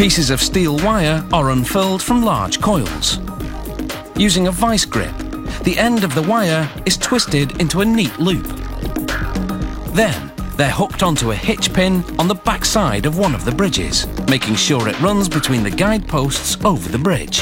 Pieces of steel wire are unfurled from large coils. Using a vice grip, the end of the wire is twisted into a neat loop. Then, they're hooked onto a hitch pin on the backside of one of the bridges, making sure it runs between the guide posts over the bridge.